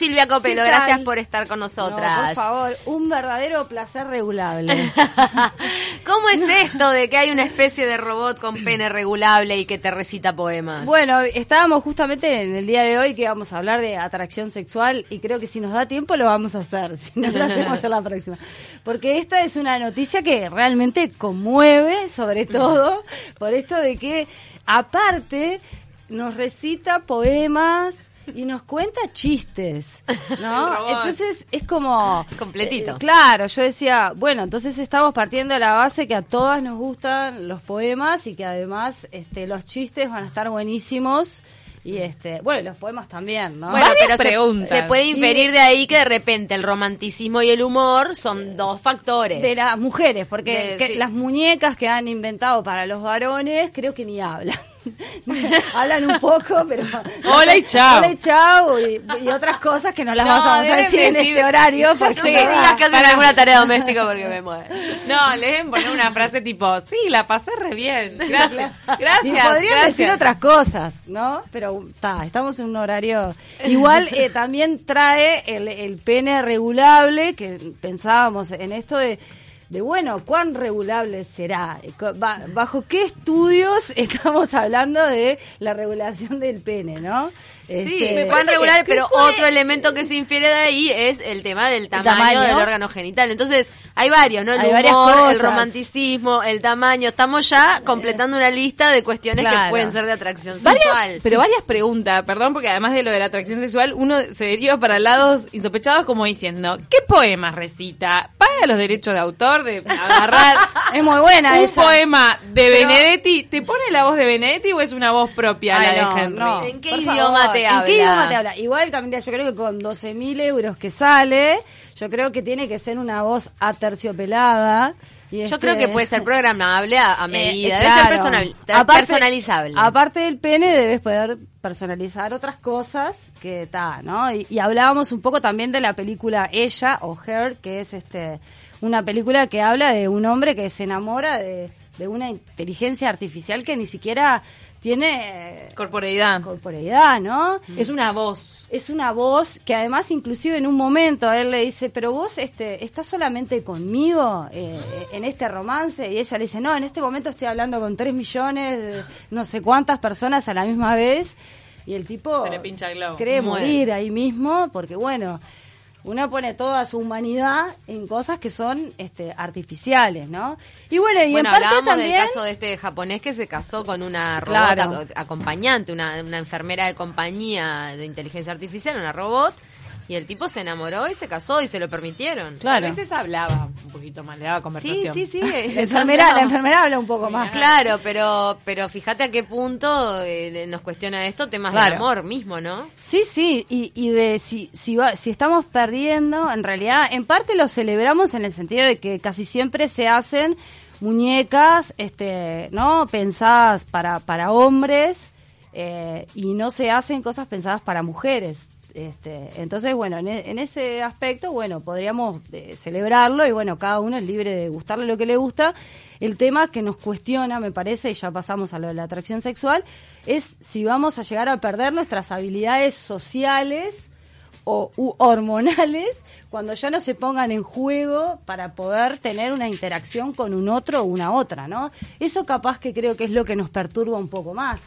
Silvia Copelo, ¿Qué gracias por estar con No, nosotras. por favor, un verdadero placer regulable. ¿Cómo es esto de que hay una especie de robot con pene regulable y que te recita poemas? Bueno, estábamos justamente en el día de hoy que vamos a hablar de atracción sexual y creo que si nos da tiempo lo vamos a hacer, si no lo hacemos en la próxima. Porque esta es una noticia que realmente conmueve, sobre todo por esto de que aparte nos recita poemas y nos cuenta chistes, ¿no? Entonces es como Completito. eh, claro, yo decía, bueno, entonces estamos partiendo de la base que a todas nos gustan los poemas y que además este, los chistes van a estar buenísimos y este, bueno, los poemas también, ¿no? Bueno, Varias pero se-. Se, puede inferir de ahí que de repente el romanticismo y el humor son dos factores. de las mujeres, porque De- que sí. las muñecas que han inventado para los varones creo que ni hablan. hablan un poco, pero... Hola y chao. Hola y chao, y, y otras cosas que no las No, vamos a decir en decir- este horario. Porque No me digas que hacen Para- alguna tarea doméstica porque me mueve. No, le deben poner una frase tipo, sí, la pasé re bien. Gracias. Gracias. Y podrían gracias. decir otras cosas, ¿no? Pero está, estamos en un horario. Igual eh, también trae el, el pene regulable, que pensábamos en esto de, de bueno, ¿cuán regulable será? ¿Bajo qué estudios estamos hablando de la regulación del pene, no? Sí, Este, me pueden regular, pero otro elemento que se infiere de ahí es el tema del tamaño, tamaño. del órgano genital. Entonces, hay varios, ¿no? El Hay varias humor, el cosas. romanticismo, el tamaño. Estamos ya completando una lista de cuestiones que pueden ser de atracción Varias- sexual. pero varias preguntas, perdón, porque además de lo de la atracción sexual, uno se deriva para lados insospechados como diciendo, ¿qué poemas recita? ¿Paga los derechos de autor de agarrar Es muy buena un esa. poema de Pero- Benedetti? ¿Te pone la voz de Benedetti o es una voz propia Ay, la no, de Henry? no, ¿En qué por idioma favor, te ¿En habla? qué idioma te habla? Igual, Camila, yo creo que con 12.000 euros que sale, yo creo que tiene que ser una voz aterciopelada. Y Yo este- creo que puede ser programable a, a Eh, medida, eh, debe ser personal- Aparte- personalizable. Aparte del pene, debes poder personalizar otras cosas que está, ¿no? Y, y hablábamos un poco también de la película Ella o Her, que es este una película que habla de un hombre que se enamora de, de una inteligencia artificial que ni siquiera tiene Corporeidad. corporeidad, ¿no? Es una voz. es una voz que además inclusive en un momento a él le dice, pero vos este, estás solamente conmigo eh, en este romance y ella le dice, no, en este momento estoy hablando con tres millones, de no sé cuántas personas a la misma vez y el tipo Se le pincha el globo. cree Muere. morir ahí mismo porque bueno, uno pone toda su humanidad en cosas que son este, artificiales, ¿no? Y bueno, y bueno, en parte hablábamos también... del caso de este japonés que se casó con una robot Claro. acompañante, una, una enfermera de compañía de inteligencia artificial, una robot, y el tipo se enamoró y se casó y se lo permitieron. Claro. A veces hablaba un poquito más, le daba Sí, conversación. sí, sí. La enfermera, la enfermera habla un poco más. Claro, pero pero fíjate a qué punto eh, nos cuestiona esto temas Claro. del amor mismo, ¿no? Sí, sí, y, y de si, si, va- si estamos perdiendo, en realidad, en parte lo celebramos en el sentido de que casi siempre se hacen muñecas, este, ¿no? Pensadas para, para hombres eh, y no se hacen cosas pensadas para mujeres. Este, entonces, bueno, en, e- en ese aspecto, bueno, podríamos eh, celebrarlo y bueno, cada uno es libre de gustarle lo que le gusta. El tema que nos cuestiona, me parece, y ya pasamos a lo de la atracción sexual, es si vamos a llegar a perder nuestras habilidades sociales o hormonales cuando ya no se pongan en juego para poder tener una interacción con un otro o una otra, ¿no? Eso capaz que creo que es lo que nos perturba un poco más.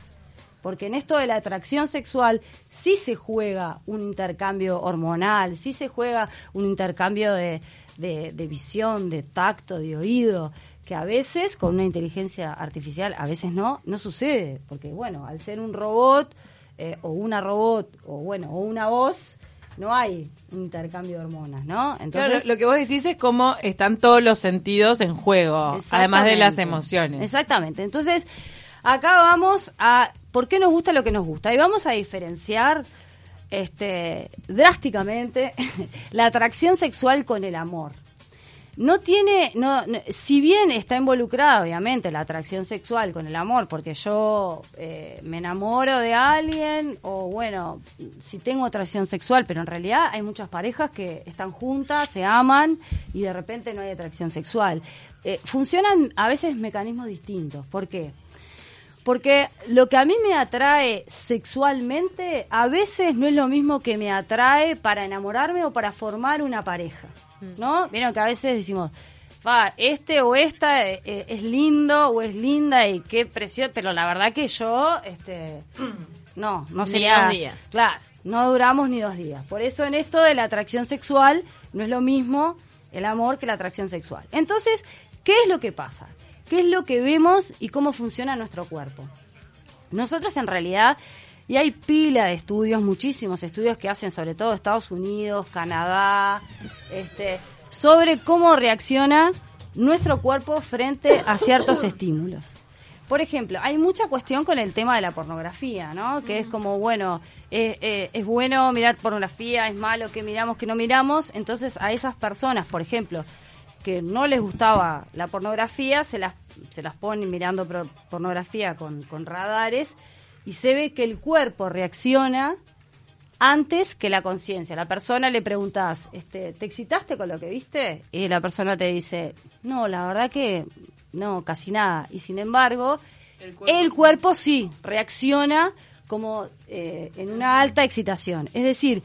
Porque en esto de la atracción sexual sí se juega un intercambio hormonal, sí se juega un intercambio de, de- de visión, de tacto, de oído, que a veces con una inteligencia artificial, a veces no, no sucede. Porque bueno, al ser un robot eh, o una robot o bueno, o una voz, no hay un intercambio de hormonas, ¿no? Claro, lo que vos decís es cómo están todos los sentidos en juego, además de las emociones. Exactamente. Entonces, acá vamos a por qué nos gusta lo que nos gusta. Y vamos a diferenciar este drásticamente la atracción sexual con el amor. No tiene, no, no- si bien está involucrada obviamente la atracción sexual con el amor, porque yo eh, me enamoro de alguien o bueno, si tengo atracción sexual, pero en realidad hay muchas parejas que están juntas, se aman y de repente no hay atracción sexual. Eh, funcionan a veces mecanismos distintos. ¿Por qué? Porque lo que a mí me atrae sexualmente a veces no es lo mismo que me atrae para enamorarme o para formar una pareja. ¿No? Vieron que a veces decimos, va, este o esta eh, eh, es lindo o es linda y qué precioso, pero la verdad que yo, este, no, no Ni sería. dos días. Claro, no duramos ni dos días. Por eso en esto de la atracción sexual no es lo mismo el amor que la atracción sexual. Entonces, ¿qué es lo que pasa? ¿Qué es lo que vemos y cómo funciona nuestro cuerpo? Nosotros en realidad, y hay pila de estudios, muchísimos estudios que hacen sobre todo Estados Unidos, Canadá, este, sobre cómo reacciona nuestro cuerpo frente a ciertos estímulos. Por ejemplo, hay mucha cuestión con el tema de la pornografía, ¿no? Que es como, bueno, eh, eh, es bueno mirar pornografía, es malo que miramos, que no miramos. Entonces, a esas personas, por ejemplo, que no les gustaba la pornografía, se las, se las ponen mirando pornografía con, con radares y se ve que el cuerpo reacciona antes que la conciencia. La persona le preguntas, este, ¿te excitaste con lo que viste? Y la persona te dice, no, la verdad que no, casi nada. Y sin embargo, el cuerpo, sí reacciona como eh, en una alta excitación. Es decir,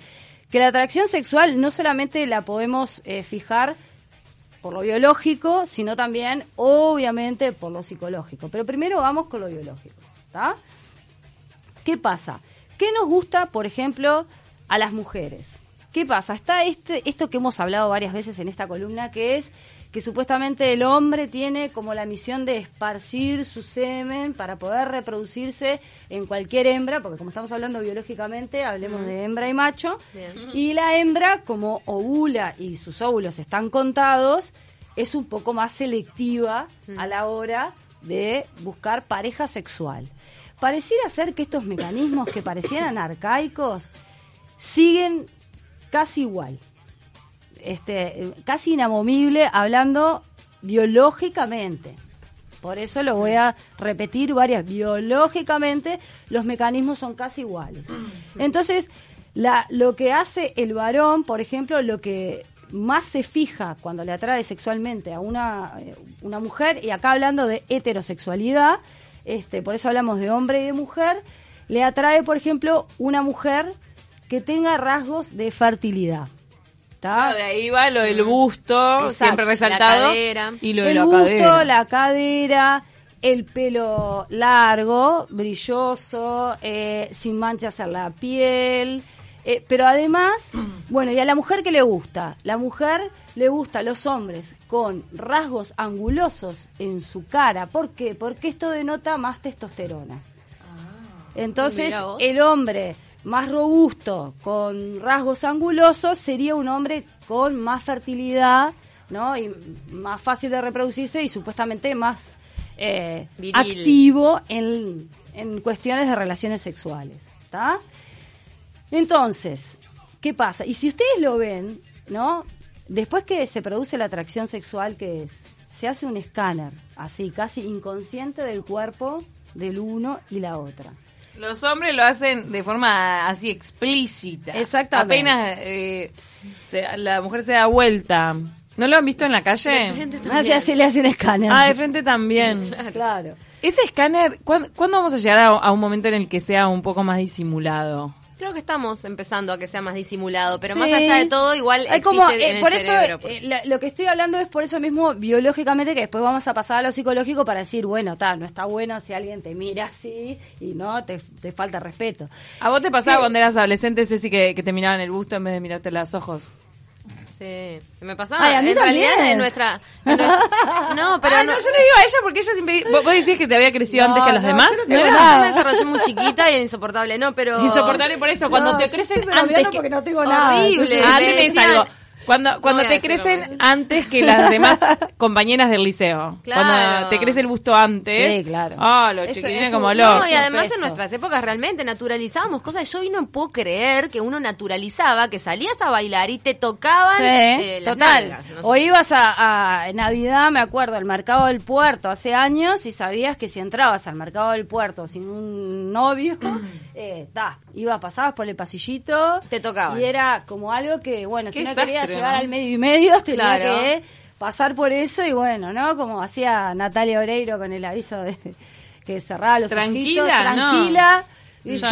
que la atracción sexual no solamente la podemos eh, fijar por lo biológico, sino también, obviamente, por lo psicológico. Pero primero vamos con lo biológico. ¿está? ¿Qué pasa? ¿Qué nos gusta, por ejemplo, a las mujeres? ¿Qué pasa? Está este, esto que hemos hablado varias veces en esta columna, que es que supuestamente el hombre tiene como la misión de esparcir su semen para poder reproducirse en cualquier hembra, porque como estamos hablando biológicamente, hablemos de hembra y macho, Bien. y la hembra, como ovula y sus óvulos están contados, es un poco más selectiva a la hora de buscar pareja sexual. Pareciera ser que estos mecanismos que parecieran arcaicos siguen casi igual. Este, casi inamovible hablando biológicamente. Por eso lo voy a repetir varias. Biológicamente los mecanismos son casi iguales. Entonces, la, lo que hace el varón, por ejemplo, lo que más se fija cuando le atrae sexualmente a una, eh, una mujer, y acá hablando de heterosexualidad, este, por eso hablamos de hombre y de mujer, le atrae, por ejemplo, una mujer que tenga rasgos de fertilidad. Claro, de ahí va lo del busto, Exacto. siempre resaltado. La cadera. Y lo de el la busto, cadera. la cadera, el pelo largo, brilloso, eh, sin manchas en la piel. eh, pero además, bueno, y a la mujer que le gusta, la mujer le gusta a los hombres con rasgos angulosos en su cara. ¿Por qué? Porque esto denota más testosterona. Entonces, Mira vos. el hombre más robusto, con rasgos angulosos, sería un hombre con más fertilidad, ¿no? Y más fácil de reproducirse y supuestamente más eh, activo en, en cuestiones de relaciones sexuales, ¿está? Entonces, ¿qué pasa? Y si ustedes lo ven, ¿no? Después que se produce la atracción sexual, ¿qué es? Se hace un escáner, así, casi inconsciente del cuerpo del uno y la otra. Los hombres lo hacen de forma así explícita. Exactamente. Apenas eh, se- la mujer se da vuelta. ¿No lo han visto en la De calle? frente Así, también. así le hace un escáner. Ah, de frente también. claro. Ese escáner, ¿cuándo, cuándo vamos a llegar a, a un momento en el que sea un poco más disimulado? Estamos empezando a que sea más disimulado, pero Sí. más allá de todo, igual Hay existe como, en eh, el por eso, cerebro. pues. eh, la- lo que estoy hablando es por eso mismo biológicamente que después vamos a pasar a lo psicológico para decir, bueno, ta, no está bueno si alguien te mira así y no, te, te falta respeto. ¿A vos te pasaba cuando eras adolescente, Ceci, que, que te miraban el busto en vez de mirarte los ojos? Sí, me pasaba. Ay, a mí en realidad en nuestra, en nuestra- no, pero Ah, no, no, yo le digo a ella porque ella siempre... ¿Vos, vos decías que te había crecido No, antes que a los no, demás? yo no ¿No tengo era? Yo me desarrollé muy chiquita y era insoportable, no, pero Insoportable por eso, cuando te estoy antes que... porque no tengo nada. Horrible. Ah, me decían- algo. Cuando, cuando te crecen antes que las demás compañeras del liceo. Claro. Cuando te crece el busto antes. Sí, claro. Ah, los chiquilines como locos. No, y además en nuestras épocas realmente naturalizábamos cosas. Yo hoy no puedo creer que uno naturalizaba, que salías a bailar y te tocaban Sí, eh, las total. nalgas, no sé. O ibas a, a- en Navidad, me acuerdo, al mercado del puerto hace años y sabías que si entrabas al mercado del puerto sin un novio, eh, ta, iba, pasabas por el pasillito. Te tocaban. Y era como algo que, bueno, si no desastre, llegar ¿no? al medio y medio, tenía Claro. que pasar por eso y bueno, ¿no? Como hacía Natalia Oreiro con el aviso de que cerraba los Tranquila, ojitos, tranquila.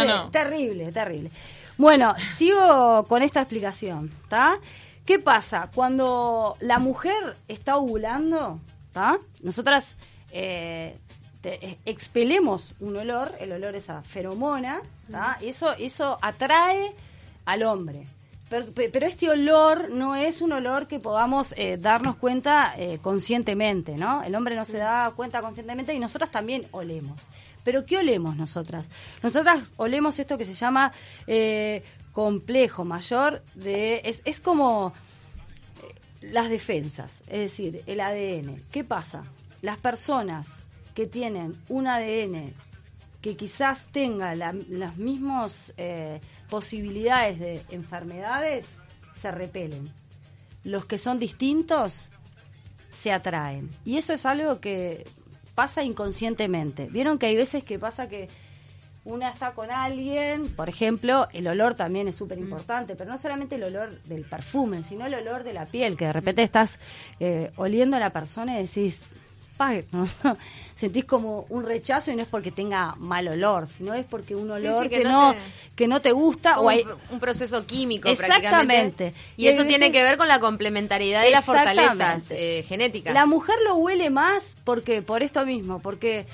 No. Terrible, terrible. Bueno, sigo con esta explicación, ¿está? ¿Qué pasa? Cuando la mujer está ovulando, ¿está? Nosotras eh, te- eh, expelemos un olor, el olor es a feromona, ¿está? Eso, eso atrae al hombre. Pero, pe- pero este olor no es un olor que podamos eh, darnos cuenta eh, conscientemente, ¿no? El hombre no se da cuenta conscientemente y nosotras también olemos. Pero ¿qué olemos nosotras? Nosotras olemos esto que se llama eh, complejo mayor de... Es, es como las defensas, es decir, el ADN. ¿Qué pasa? Las personas que tienen un ADN que quizás tenga la- las mismas eh, posibilidades de enfermedades, se repelen. Los que son distintos se atraen. Y eso es algo que pasa inconscientemente. Vieron que hay veces que pasa que una está con alguien, por ejemplo, el olor también es súper importante, pero no solamente el olor del perfume, sino el olor de la piel, que de repente estás eh, oliendo a la persona y decís, Sentís como un rechazo y no es porque tenga mal olor, sino es porque un olor sí, que, que no, te- que no te gusta o hay, un, proceso químico Exactamente. prácticamente. Y, Y eso tiene que ver con la complementariedad y las fortalezas eh, genéticas. La mujer lo huele más porque por esto mismo, porque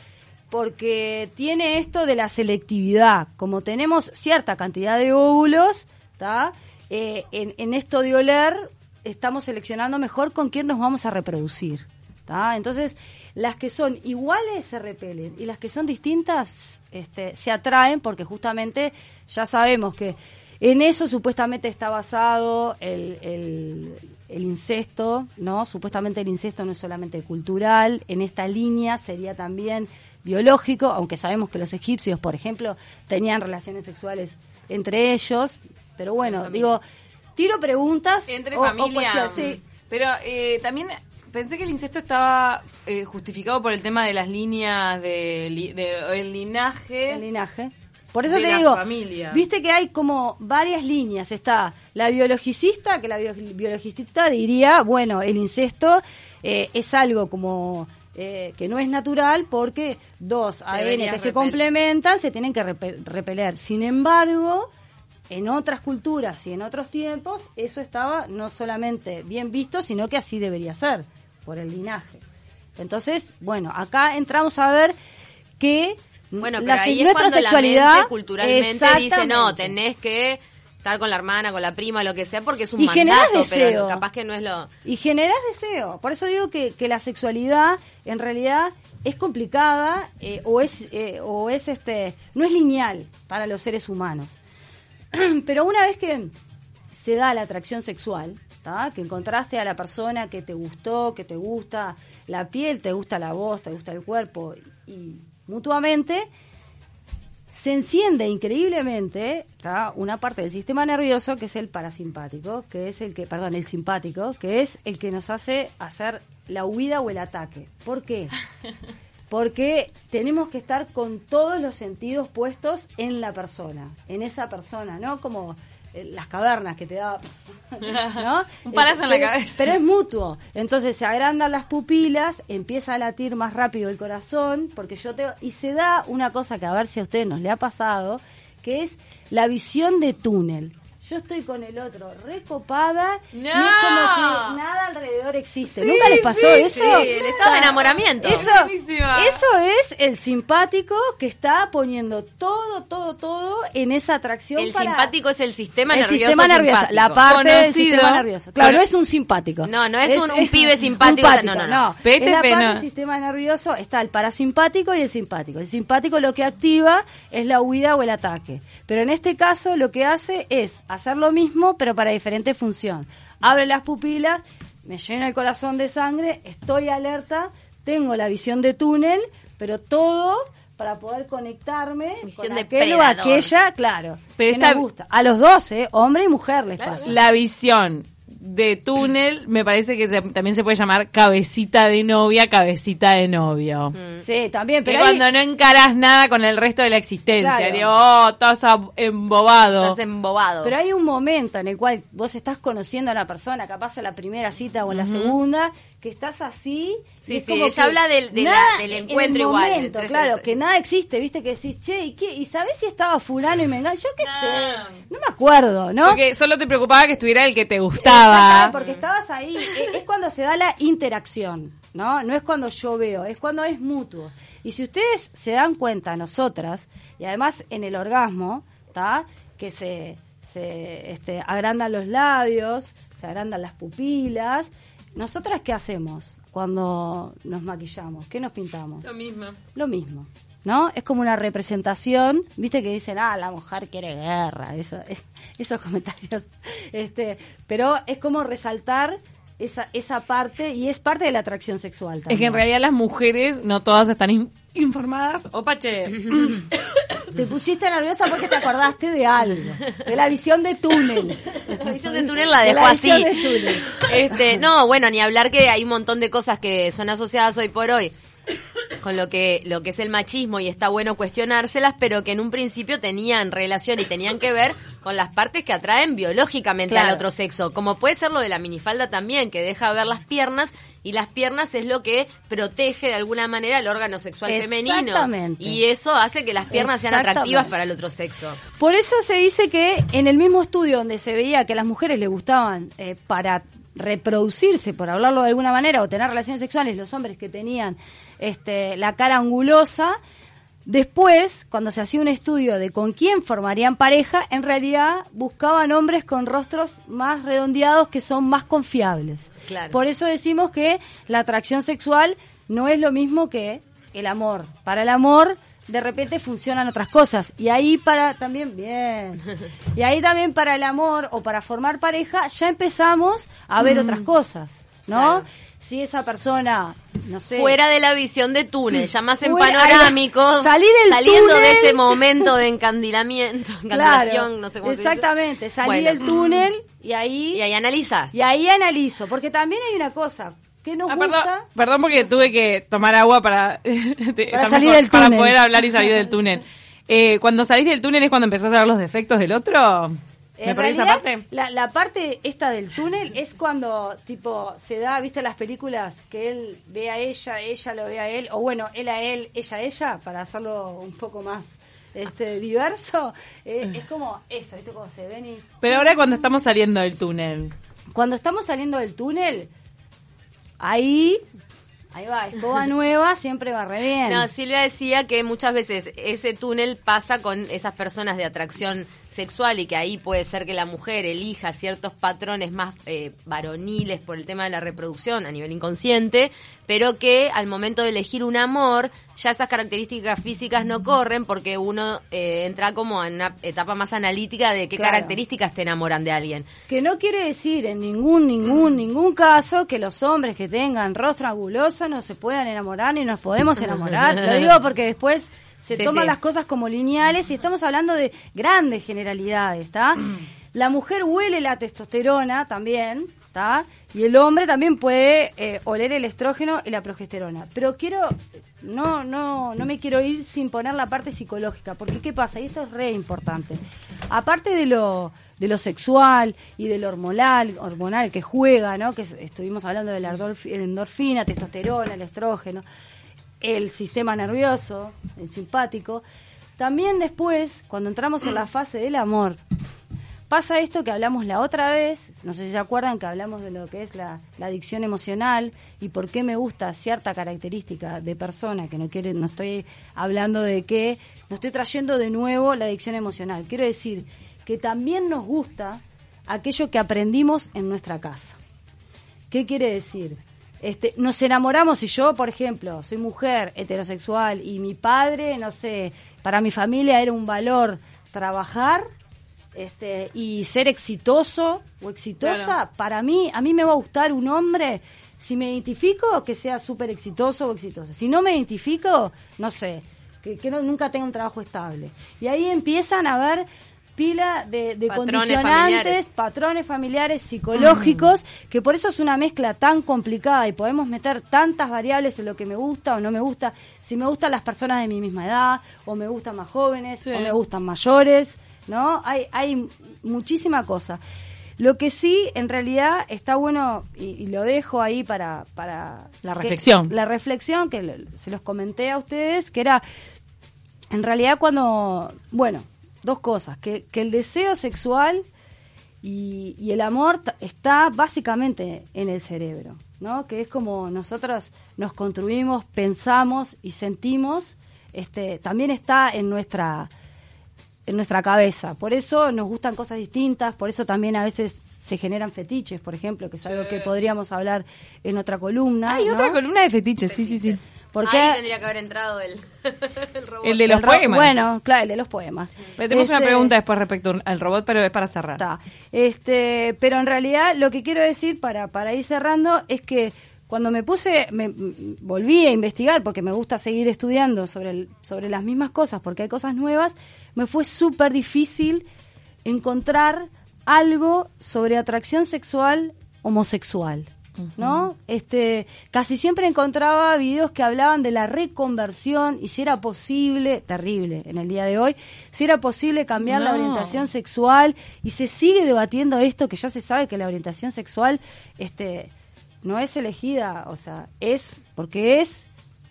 porque tiene esto de la selectividad. Como tenemos cierta cantidad de óvulos, ¿tá? Eh, en, en esto de oler estamos seleccionando mejor con quién nos vamos a reproducir. ¿Tá? Entonces, las que son iguales se repelen y las que son distintas este, se atraen porque justamente ya sabemos que en eso supuestamente está basado el, el- el incesto, ¿no? Supuestamente el incesto no es solamente cultural, en esta línea sería también biológico, aunque sabemos que los egipcios, por ejemplo, tenían relaciones sexuales entre ellos, pero bueno, digo, tiro preguntas Entre o- familia. sí. Pero eh, también pensé que el incesto estaba eh, justificado por el tema de las líneas de, li- de- el linaje. el linaje. Por eso de te la digo, familia. viste que hay como varias líneas. Está la biologicista, que la bio- biologicista diría, bueno, el incesto eh, es algo como eh, que no es natural porque dos ADN que se complementan se tienen que repe- repeler. Sin embargo, en otras culturas y en otros tiempos, eso estaba no solamente bien visto, sino que así debería ser, por el linaje. Entonces, bueno, acá entramos a ver que Bueno, pero la- ahí es nuestra cuando la sexualidad mente culturalmente dice, no, tenés que estar con la hermana, con la prima, lo que sea, porque es un Y generás mandato, deseo. pero capaz que no es lo... y generas deseo. Por eso digo que, que la sexualidad en realidad es complicada eh, o es eh, o es este no es lineal para los seres humanos. Pero una vez que se da la atracción sexual, ¿tá? que encontraste a la persona que te gustó, que te gusta la piel, te gusta la voz, te gusta el cuerpo y mutuamente se enciende increíblemente ¿tá? una parte del sistema nervioso que es el parasimpático, que es el que, perdón, el simpático, que es el que nos hace hacer la huida o el ataque. ¿Por qué? Porque tenemos que estar con todos los sentidos puestos en la persona, en esa persona, ¿no? Como las cavernas que te da, ¿no? Un palazo en la cabeza. Pero es mutuo. Entonces se agrandan las pupilas, empieza a latir más rápido el corazón, porque yo te y se da una cosa que a ver si a ustedes nos le ha pasado, que es la visión de túnel. Yo estoy con el otro recopada y es como que nada alrededor existe. ¿Nunca les pasó eso? sí, el estado de enamoramiento. Eso, Buenísima. eso es el simpático que está poniendo todo, todo, todo en esa atracción El para- simpático es el sistema el nervioso sistema nervioso, simpático. la parte del sistema nervioso. Claro, Pero- no es un simpático. No, no es un- un pibe simpático, no, no, no. Pete es la parte del sistema nervioso, está el parasimpático y el simpático. El simpático lo que activa es la huida o el ataque. Pero en este caso lo que hace es hacer lo mismo, pero para diferente función. Abre las pupilas, me llena el corazón de sangre, estoy alerta, tengo la visión de túnel, pero todo para poder conectarme Visión con de aquel o aquella, claro, Pero que esta- nos gusta. A los dos, ¿eh? Hombre y mujer les pasa. La visión de túnel, me parece que se- también se puede llamar cabecita de novia, cabecita de novio. Mm. Sí, también, Que pero hay- cuando no encaras nada con el resto de la existencia, Claro. digo, oh, estás embobado. Estás embobado. Pero hay un momento en el cual vos estás conociendo a una persona, capaz en la primera cita o en la segunda, que estás así. y Sí, es sí, como ella que habla del- de la- nada- del en el encuentro igual, claro, que nada existe, viste, que decís, che, ¿y, qué? ¿y sabés si estaba fulano y me Yo qué No. sé, no me acuerdo, ¿no? Porque solo te preocupaba que estuviera el que te gustaba. porque estabas ahí. Es, es cuando se da la interacción, ¿no? No es cuando yo veo, es cuando es mutuo. Y si ustedes se dan cuenta, nosotras, y además en el orgasmo, ¿está? Que se, se este, agrandan los labios, se agrandan las pupilas. ¿Nosotras qué hacemos cuando nos maquillamos? ¿Qué nos pintamos? Lo mismo. Lo mismo. ¿No? Es como una representación, viste que dicen, ah, la mujer quiere guerra, eso, es, esos comentarios. Este, pero es como resaltar esa, esa parte y es parte de la atracción sexual también. Es que en realidad las mujeres no todas están in- informadas. Opa, che. Te pusiste nerviosa porque te acordaste de algo, de la visión de túnel. La visión de túnel la De dejó así. visión de túnel. Este, no, bueno, ni hablar que hay un montón de cosas que son asociadas hoy por hoy con lo que lo que es el machismo y está bueno cuestionárselas, pero que en un principio tenían relación y tenían que ver con las partes que atraen biológicamente Claro. al otro sexo, como puede ser lo de la minifalda también, que deja ver las piernas y las piernas es lo que protege de alguna manera el órgano sexual femenino Exactamente. y eso hace que las piernas sean atractivas para el otro sexo. Por eso se dice que en el mismo estudio donde se veía que a las mujeres les gustaban eh, para reproducirse, por hablarlo de alguna manera, o tener relaciones sexuales, los hombres que tenían este, la cara angulosa, después, cuando se hacía un estudio de con quién formarían pareja, en realidad buscaban hombres con rostros más redondeados que son más confiables. Claro. Por eso decimos que la atracción sexual no es lo mismo que el amor. Para el amor de repente funcionan otras cosas y ahí para también bien y ahí también para el amor o para formar pareja ya empezamos a ver otras cosas no Claro. si esa persona no sé Fuera de la visión de túnel, ya más en panorámico, Salí del saliendo de ese momento de encandilamiento, encandilación, no sé cómo se dice. exactamente salí Bueno. del túnel y ahí Y ahí analizas. y ahí analizo porque también hay una cosa que nos Ah, gusta perdón, perdón porque tuve que tomar agua para, Para salir del para túnel. poder hablar y salir del túnel. Eh, cuando salís del túnel es cuando empezás a ver los defectos del otro. ¿Me En esa parte? La, la parte esta del túnel es cuando, tipo, se da, ¿viste las películas? Que él ve a ella, ella lo ve a él, o bueno, él a él, ella a ella, para hacerlo un poco más este diverso. Eh, es como eso, ¿viste? Como se ven y... Pero ahora cuando estamos saliendo del túnel. Cuando estamos saliendo del túnel, ahí, ahí va, escoba nueva, siempre va re bien. No, Silvia decía que muchas veces ese túnel pasa con esas personas de atracción sexual y que ahí puede ser que la mujer elija ciertos patrones más eh, varoniles por el tema de la reproducción a nivel inconsciente, pero que al momento de elegir un amor ya esas características físicas no corren porque uno eh, entra como en una etapa más analítica de qué Claro. características te enamoran de alguien. Que no quiere decir en ningún, ningún, ningún caso que los hombres que tengan rostro anguloso no se puedan enamorar ni nos podemos enamorar. Lo digo porque después se Sí, toman sí. las cosas como lineales y estamos hablando de grandes generalidades, ¿está? La mujer huele la testosterona también, ¿está? Y el hombre también puede eh, oler el estrógeno y la progesterona. Pero quiero, no, no, no me quiero ir sin poner la parte psicológica, porque ¿qué pasa? Y esto es re importante. Aparte de lo, de lo sexual y de lo hormonal, hormonal que juega, ¿no? Que es- estuvimos hablando de la endorf- endorfina, testosterona, el estrógeno, el sistema nervioso, el simpático. También después, cuando entramos en la fase del amor, pasa esto que hablamos la otra vez, no sé si se acuerdan que hablamos de lo que es la, adicción emocional y por qué me gusta cierta característica de persona, que no quiere, no estoy hablando de que, no estoy trayendo de nuevo la adicción emocional. Quiero decir que también nos gusta aquello que aprendimos en nuestra casa. ¿Qué quiere decir? Este, nos enamoramos y yo, por ejemplo, soy mujer heterosexual y mi padre, no sé, para mi familia era un valor trabajar este, y ser exitoso o exitosa. Claro. Para mí, a mí me va a gustar un hombre, si me identifico, que sea súper exitoso o exitosa. Si no me identifico, no sé, que, que no- nunca tenga un trabajo estable. Y ahí empiezan a ver pila de, de Patrones condicionantes, familiares. patrones familiares, psicológicos, que por eso es una mezcla tan complicada y podemos meter tantas variables en lo que me gusta o no me gusta. Si me gustan las personas de mi misma edad, o me gustan más jóvenes, Sí. o me gustan mayores, ¿no? Hay, hay muchísima cosa. Lo que sí, en realidad, está bueno, y, y lo dejo ahí para... para La que- reflexión. la reflexión que se los comenté a ustedes, que era, en realidad cuando, bueno, dos cosas, que, que el deseo sexual y, y el amor está básicamente en el cerebro, ¿no? Que es como nosotros nos construimos, pensamos y sentimos, este, también está en nuestra en nuestra cabeza. Por eso nos gustan cosas distintas, por eso también a veces se generan fetiches, por ejemplo, que es algo que podríamos hablar en otra columna. Hay ¿no? otra columna de fetiches, sí, sí, sí. Porque Ahí tendría que haber entrado el, el robot. El de los el poemas. Bueno, claro, el de los poemas. Pero tenemos una Este, pregunta después respecto al robot, pero es para cerrar. Está. Este, pero en realidad lo que quiero decir para, para ir cerrando es que cuando me puse, me volví a investigar porque me gusta seguir estudiando sobre, el- sobre las mismas cosas porque hay cosas nuevas, me fue súper difícil encontrar algo sobre atracción sexual homosexual. ¿No? Este, casi siempre encontraba videos que hablaban de la reconversión y si era posible, terrible en el día de hoy, si era posible cambiar la orientación sexual y se sigue debatiendo esto que ya se sabe que la orientación sexual este no es elegida, o sea, es porque es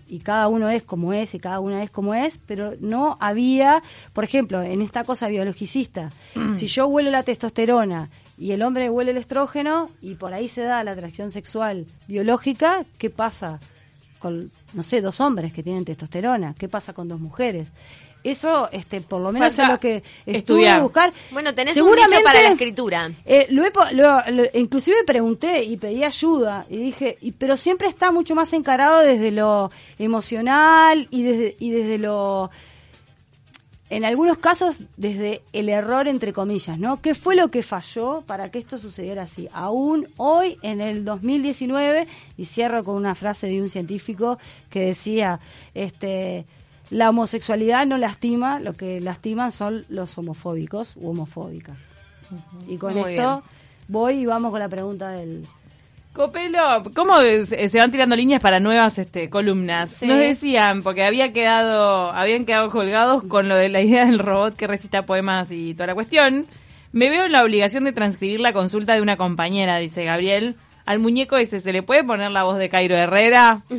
y cada uno es como es y cada una es como es, pero no había, por ejemplo, en esta cosa biologicista, si yo huelo la testosterona y el hombre huele el estrógeno y por ahí se da la atracción sexual biológica, ¿qué pasa con, no sé, dos hombres que tienen testosterona? ¿Qué pasa con dos mujeres? Eso, este, por lo menos Falta es lo que estuve estudiar. a buscar. Bueno, tenés un nicho para la escritura. Eh, lo he po- lo- lo- inclusive pregunté y pedí ayuda y dije, y, pero siempre está mucho más encarado desde lo emocional y desde, y desde lo, en algunos casos, desde el error entre comillas, ¿no? ¿Qué fue lo que falló para que esto sucediera así? Aún hoy, en el 2019, y cierro con una frase de un científico que decía, este, la homosexualidad no lastima, lo que lastiman son los homofóbicos u homofóbicas. Y con Muy esto bien. voy y vamos con la pregunta del... Copelo, ¿cómo se se van tirando líneas para nuevas este, columnas? Sí. Nos decían, porque había quedado, habían quedado colgados con lo de la idea del robot que recita poemas y toda la cuestión. Me veo en la obligación de transcribir la consulta de una compañera, dice Gabriel. Al muñeco ese, ¿se le puede poner la voz de Cairo Herrera?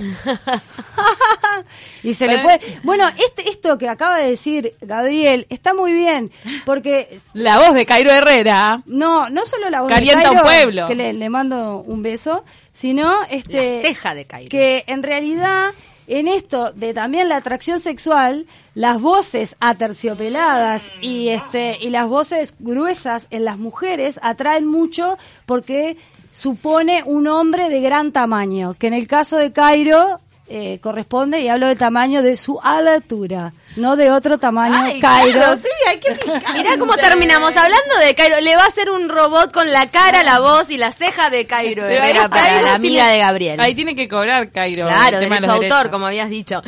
Y se le puede... Bueno, este, esto que acaba de decir Gabriel está muy bien, porque La voz de Cairo Herrera. no no solo la voz de Calienta un Cairo, pueblo. que le, le mando un beso, sino este La ceja de Cairo. que en realidad en esto de también la atracción sexual, las voces aterciopeladas y este y las voces gruesas en las mujeres atraen mucho porque supone un hombre de gran tamaño, que en el caso de Cairo eh, corresponde, y hablo del tamaño de su altura, no de otro tamaño. Ay, Cairo. claro, sí, hay que. Mirá cómo terminamos hablando de Cairo. Le va a hacer un robot con la cara, la voz y la ceja de Cairo Pero Herrera para la amiga tiene- de Gabriel. Ahí tiene que cobrar Cairo. Claro, el tema de derecho los autor, derechos. como habías dicho.